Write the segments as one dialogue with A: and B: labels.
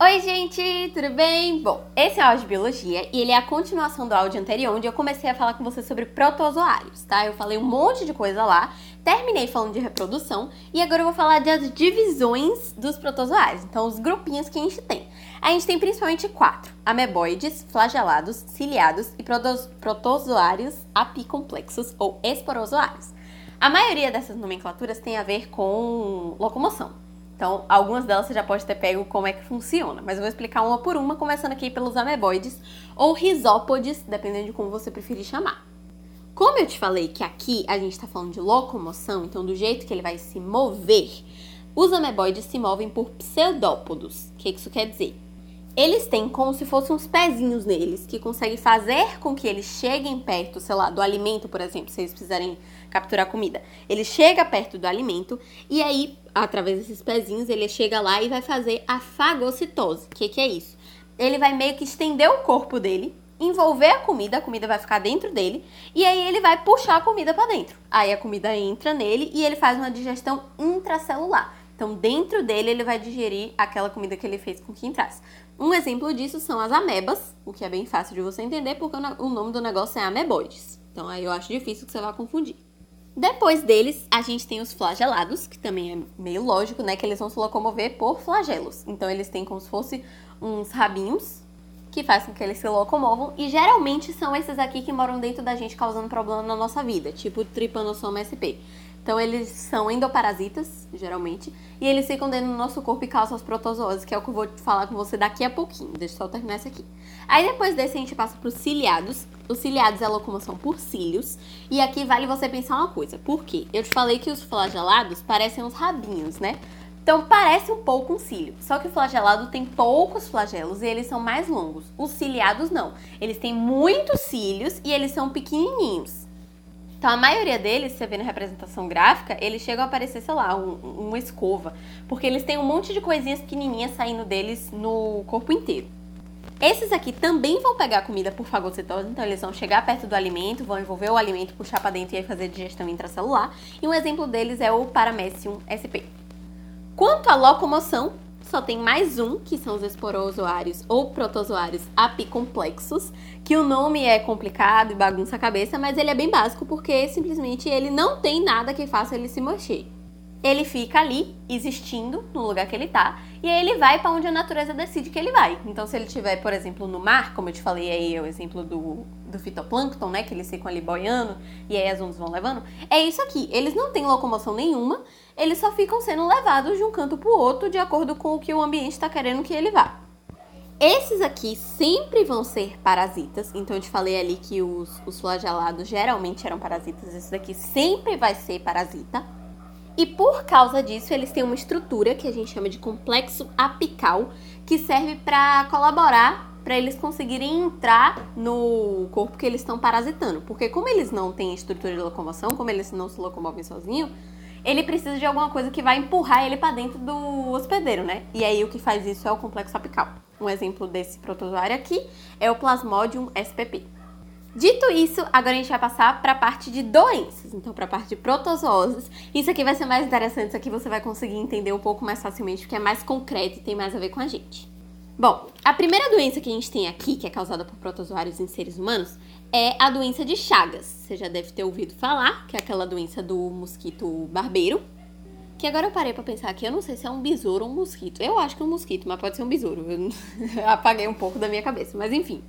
A: Oi, gente, tudo bem? Bom, esse é o áudio de biologia e ele é a continuação do áudio anterior, onde eu comecei a falar com você sobre protozoários, tá? Eu falei um monte de coisa lá, terminei falando de reprodução e agora eu vou falar das divisões dos protozoários, então os grupinhos que a gente tem. A gente tem principalmente quatro: ameboides, flagelados, ciliados e protozoários apicomplexos ou esporozoários. A maioria dessas nomenclaturas tem a ver com locomoção. Então, algumas delas você já pode ter pego como é que funciona, mas eu vou explicar uma por uma, começando aqui pelos ameboides ou risópodes, dependendo de como você preferir chamar. Como eu te falei que aqui a gente está falando de locomoção, então do jeito que ele vai se mover, os ameboides se movem por pseudópodos. O que isso quer dizer? Eles têm como se fossem uns pezinhos neles que conseguem fazer com que eles cheguem perto, sei lá, do alimento, por exemplo, se eles precisarem capturar comida. Ele chega perto do alimento e aí, através desses pezinhos, ele chega lá e vai fazer a fagocitose. O que, que é isso? Ele vai meio que estender o corpo dele, envolver a comida, a comida vai ficar dentro dele, e aí ele vai puxar a comida para dentro. Aí a comida entra nele e ele faz uma digestão intracelular. Então, dentro dele, ele vai digerir aquela comida que ele fez com que entrasse. Um exemplo disso são as amebas, o que é bem fácil de você entender, porque o nome do negócio é ameboides. Então, aí eu acho difícil que você vá confundir. Depois deles, a gente tem os flagelados, que também é meio lógico, né? Que eles vão se locomover por flagelos. Então, eles têm como se fosse uns rabinhos que faz com que eles se locomovam. E geralmente são esses aqui que moram dentro da gente causando problema na nossa vida, tipo Trypanosoma sp. Então eles são endoparasitas, geralmente, e eles ficam dentro do nosso corpo e causam as protozoas, que é o que eu vou falar com você daqui a pouquinho. Deixa eu só terminar isso aqui. Aí depois desse a gente passa para os ciliados. Os ciliados é a locomoção por cílios. E aqui vale você pensar uma coisa. Por quê? Eu te falei que os flagelados parecem uns rabinhos, né? Então parece um pouco um cílio. Só que o flagelado tem poucos flagelos e eles são mais longos. Os ciliados não. Eles têm muitos cílios e eles são pequenininhos. Então, a maioria deles, você vê na representação gráfica, eles chegam a aparecer, sei lá, um, uma escova. Porque eles têm um monte de coisinhas pequenininhas saindo deles no corpo inteiro. Esses aqui também vão pegar comida por fagocitose, então eles vão chegar perto do alimento, vão envolver o alimento, puxar para dentro e aí fazer digestão intracelular. E um exemplo deles é o Paramecium sp. Quanto à locomoção, só tem mais um, que são os esporozoários ou protozoários apicomplexos, que o nome é complicado e bagunça a cabeça, mas ele é bem básico porque simplesmente ele não tem nada que faça ele se mexer. Ele fica ali, existindo no lugar que ele tá, e aí ele vai para onde a natureza decide que ele vai. Então, se ele estiver, por exemplo, no mar, como eu te falei aí, é o exemplo do, do fitoplâncton, né, que eles ficam ali boiando e aí as ondas vão levando, é isso aqui. Eles não têm locomoção nenhuma, eles só ficam sendo levados de um canto para outro de acordo com o que o ambiente está querendo que ele vá. Esses aqui sempre vão ser parasitas, então eu te falei ali que os, os flagelados geralmente eram parasitas, esse daqui sempre vai ser parasita. E por causa disso, eles têm uma estrutura que a gente chama de complexo apical, que serve para colaborar para eles conseguirem entrar no corpo que eles estão parasitando. Porque como eles não têm estrutura de locomoção, como eles não se locomovem sozinhos, ele precisa de alguma coisa que vai empurrar ele para dentro do hospedeiro, né? E aí o que faz isso é o complexo apical. Um exemplo desse protozoário aqui é o Plasmodium spp. Dito isso, agora a gente vai passar para a parte de doenças, então para a parte de protozooses. Isso aqui vai ser mais interessante, isso aqui você vai conseguir entender um pouco mais facilmente, porque é mais concreto e tem mais a ver com a gente. Bom, a primeira doença que a gente tem aqui, que é causada por protozoários em seres humanos, é a doença de Chagas. Você já deve ter ouvido falar, que é aquela doença do mosquito barbeiro. Que agora eu parei pra pensar aqui, eu não sei se é um besouro ou um mosquito. Eu acho que é um mosquito, mas pode ser um besouro. Eu apaguei um pouco da minha cabeça, mas enfim.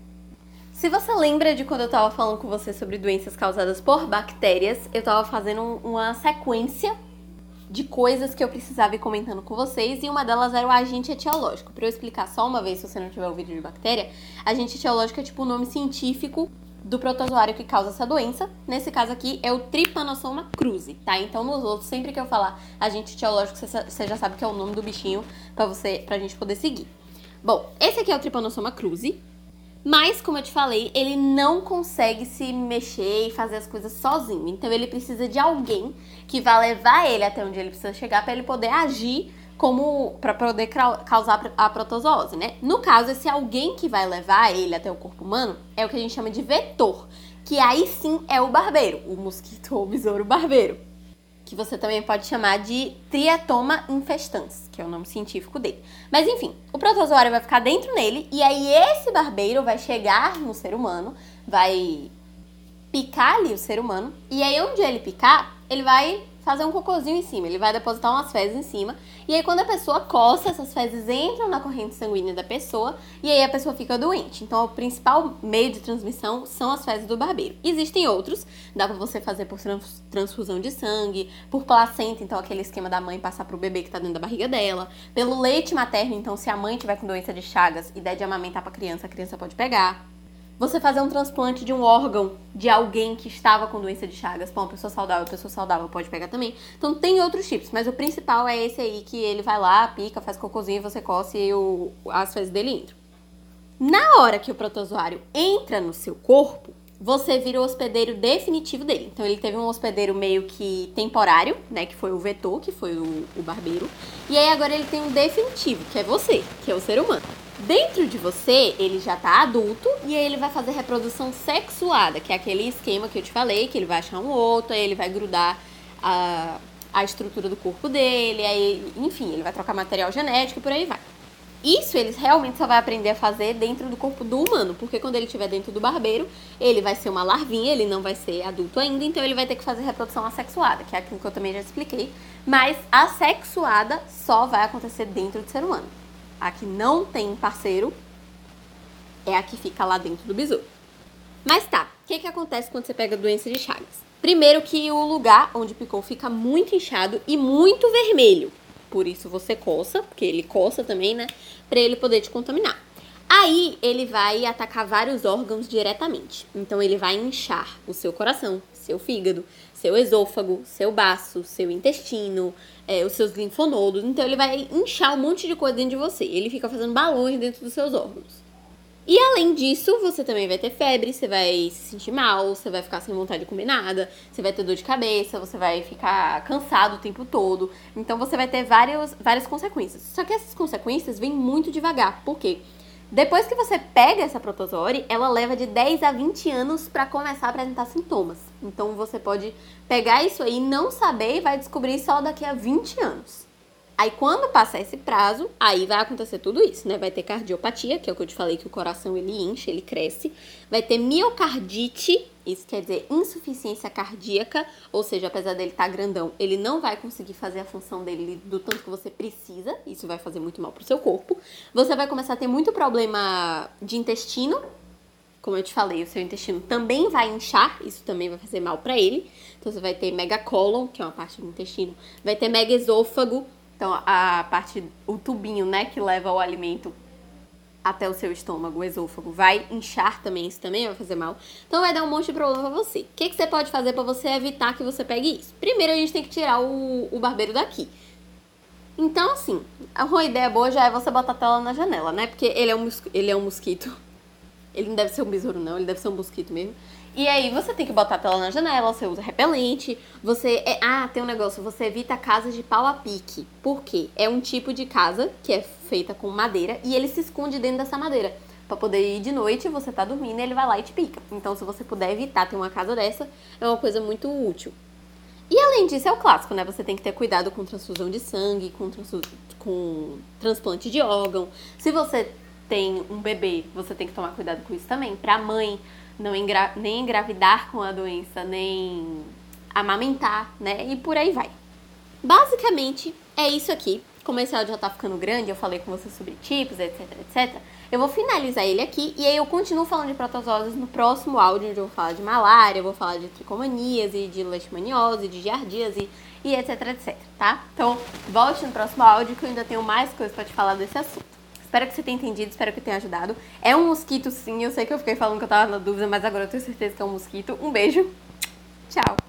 A: Se você lembra de quando eu tava falando com você sobre doenças causadas por bactérias, eu tava fazendo uma sequência de coisas que eu precisava ir comentando com vocês e uma delas era o agente etiológico. Para eu explicar só uma vez, se você não tiver ouvido de bactéria, agente etiológico é tipo o nome científico do protozoário que causa essa doença. Nesse caso aqui é o Trypanosoma cruzi, tá? Então nos outros, sempre que eu falar agente etiológico, você já sabe que é o nome do bichinho para você, pra gente poder seguir. Bom, esse aqui é o Trypanosoma cruzi. Mas, como eu te falei, ele não consegue se mexer e fazer as coisas sozinho. Então, ele precisa de alguém que vá levar ele até onde ele precisa chegar para ele poder agir como para poder causar a protozoose, né? No caso, esse alguém que vai levar ele até o corpo humano é o que a gente chama de vetor, que aí sim é o barbeiro, o mosquito ou o besouro barbeiro. Que você também pode chamar de Triatoma infestans, que é o nome científico dele. Mas enfim, o protozoário vai ficar dentro nele e aí esse barbeiro vai chegar no ser humano, vai picar ali o ser humano e aí onde ele picar, ele vai fazer um cocôzinho em cima, ele vai depositar umas fezes em cima, e aí quando a pessoa coça, essas fezes entram na corrente sanguínea da pessoa, e aí a pessoa fica doente. Então, o principal meio de transmissão são as fezes do barbeiro. Existem outros, dá pra você fazer por transfusão de sangue, por placenta, então aquele esquema da mãe passar pro bebê que tá dentro da barriga dela, pelo leite materno, então se a mãe tiver com doença de Chagas e der de amamentar pra criança, a criança pode pegar você fazer um transplante de um órgão de alguém que estava com doença de Chagas uma pessoa saudável, pessoa saudável pode pegar também. Então tem outros tipos, mas o principal é esse aí que ele vai lá, pica, faz cocôzinho, você coce e o, as fezes dele entram. Na hora que o protozoário entra no seu corpo, você vira o hospedeiro definitivo dele. Então ele teve um hospedeiro meio que temporário, né, que foi o vetor, que foi o, o barbeiro. E aí agora ele tem um definitivo, que é você, que é o ser humano. Dentro de você, ele já tá adulto e aí ele vai fazer reprodução sexuada, que é aquele esquema que eu te falei, que ele vai achar um outro, aí ele vai grudar a, a estrutura do corpo dele, aí, enfim, ele vai trocar material genético e por aí vai. Isso ele realmente só vai aprender a fazer dentro do corpo do humano, porque quando ele estiver dentro do barbeiro, ele vai ser uma larvinha, ele não vai ser adulto ainda, então ele vai ter que fazer reprodução assexuada, que é aquilo que eu também já expliquei. Mas a sexuada só vai acontecer dentro do ser humano a que não tem parceiro é a que fica lá dentro do besouro. Mas tá, o que, que acontece quando você pega doença de Chagas? Primeiro que o lugar onde picou fica muito inchado e muito vermelho. Por isso você coça, porque ele coça também, né? Pra ele poder te contaminar. Aí ele vai atacar vários órgãos diretamente. Então ele vai inchar o seu coração, seu fígado, seu esôfago, seu baço, seu intestino, é, os seus linfonodos. Então ele vai inchar um monte de coisa dentro de você. Ele fica fazendo balões dentro dos seus órgãos. E além disso, você também vai ter febre, você vai se sentir mal, você vai ficar sem vontade de comer nada, você vai ter dor de cabeça, você vai ficar cansado o tempo todo. Então você vai ter várias, várias consequências. Só que essas consequências vêm muito devagar. Por quê? Depois que você pega essa protozoária, ela leva de 10 a 20 anos para começar a apresentar sintomas. Então você pode pegar isso aí não saber e vai descobrir só daqui a 20 anos. Aí quando passar esse prazo, aí vai acontecer tudo isso, né? Vai ter cardiopatia, que é o que eu te falei que o coração ele enche, ele cresce. Vai ter miocardite, isso quer dizer insuficiência cardíaca, ou seja, apesar dele estar tá grandão, ele não vai conseguir fazer a função dele do tanto que você precisa. Isso vai fazer muito mal pro seu corpo. Você vai começar a ter muito problema de intestino, como eu te falei, o seu intestino também vai inchar, isso também vai fazer mal para ele. Então você vai ter megacolon, que é uma parte do intestino, vai ter megaesôfago, então, a parte, o tubinho, né, que leva o alimento até o seu estômago, o esôfago, vai inchar também, isso também vai fazer mal. Então vai dar um monte de problema pra você. O que, que você pode fazer para você evitar que você pegue isso? Primeiro a gente tem que tirar o, o barbeiro daqui. Então, assim, uma ideia boa já é você botar a tela na janela, né? Porque ele é um, ele é um mosquito. Ele não deve ser um besouro, não, ele deve ser um mosquito mesmo. E aí você tem que botar a tela na janela, você usa repelente, você. É, ah, tem um negócio, você evita casas de pau a pique. Por quê? É um tipo de casa que é feita com madeira e ele se esconde dentro dessa madeira. Pra poder ir de noite, você tá dormindo ele vai lá e te pica. Então, se você puder evitar ter uma casa dessa, é uma coisa muito útil. E além disso, é o clássico, né? Você tem que ter cuidado com transfusão de sangue, com, com transplante de órgão. Se você tem um bebê, você tem que tomar cuidado com isso também. Pra mãe, não engra nem engravidar com a doença, nem amamentar, né? E por aí vai. Basicamente, é isso aqui. Como esse áudio já tá ficando grande, eu falei com você sobre tipos, etc, etc. Eu vou finalizar ele aqui e aí eu continuo falando de protozoários no próximo áudio, onde eu vou falar de malária, eu vou falar de tricomaníase, de leishmaniose, de giardíase e etc, etc, tá? Então, volte no próximo áudio que eu ainda tenho mais coisas para te falar desse assunto. Espero que você tenha entendido, espero que tenha ajudado. É um mosquito sim, eu sei que eu fiquei falando que eu tava na dúvida, mas agora eu tenho certeza que é um mosquito. Um beijo, tchau!